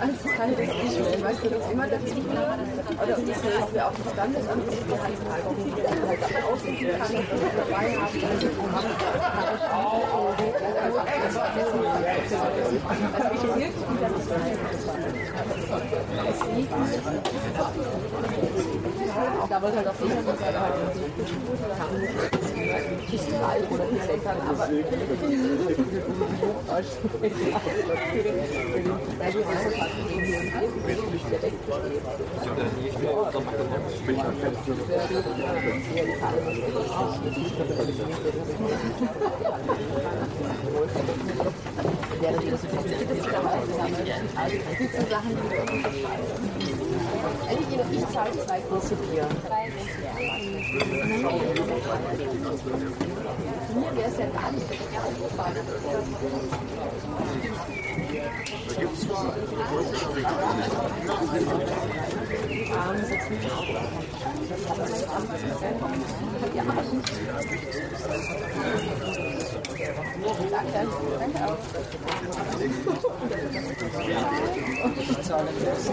Als Teil des Geschäfts, weißt du, das immer dazu oder das dass wir auch die Standesamt halt halt aussuchen kann, dass wir dabei haben, also ich wirkt wieder da wollte halt auch jeder, dass er halt Festival oder Festival, aber wäre die Situation, dass also die Sachen, die wir jeder ich zahle zwei große Bier. Mir wäre es ja gar nicht aufgefallen. Da gibt es sechs Ja, Danke. Danke auch. Ich zahle fest.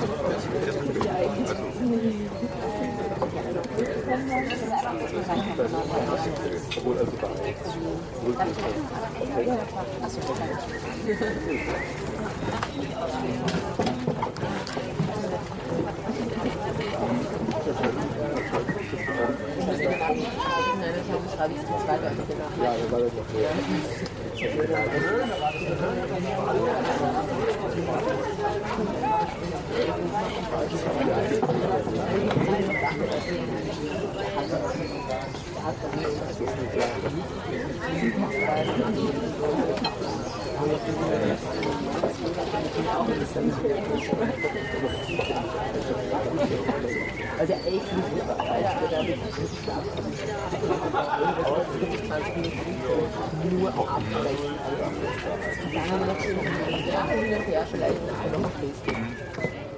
Obwohl also Ja, das war das Also echt nicht nur abbrechen. Dann haben wir noch schön hin und her noch ein bisschen.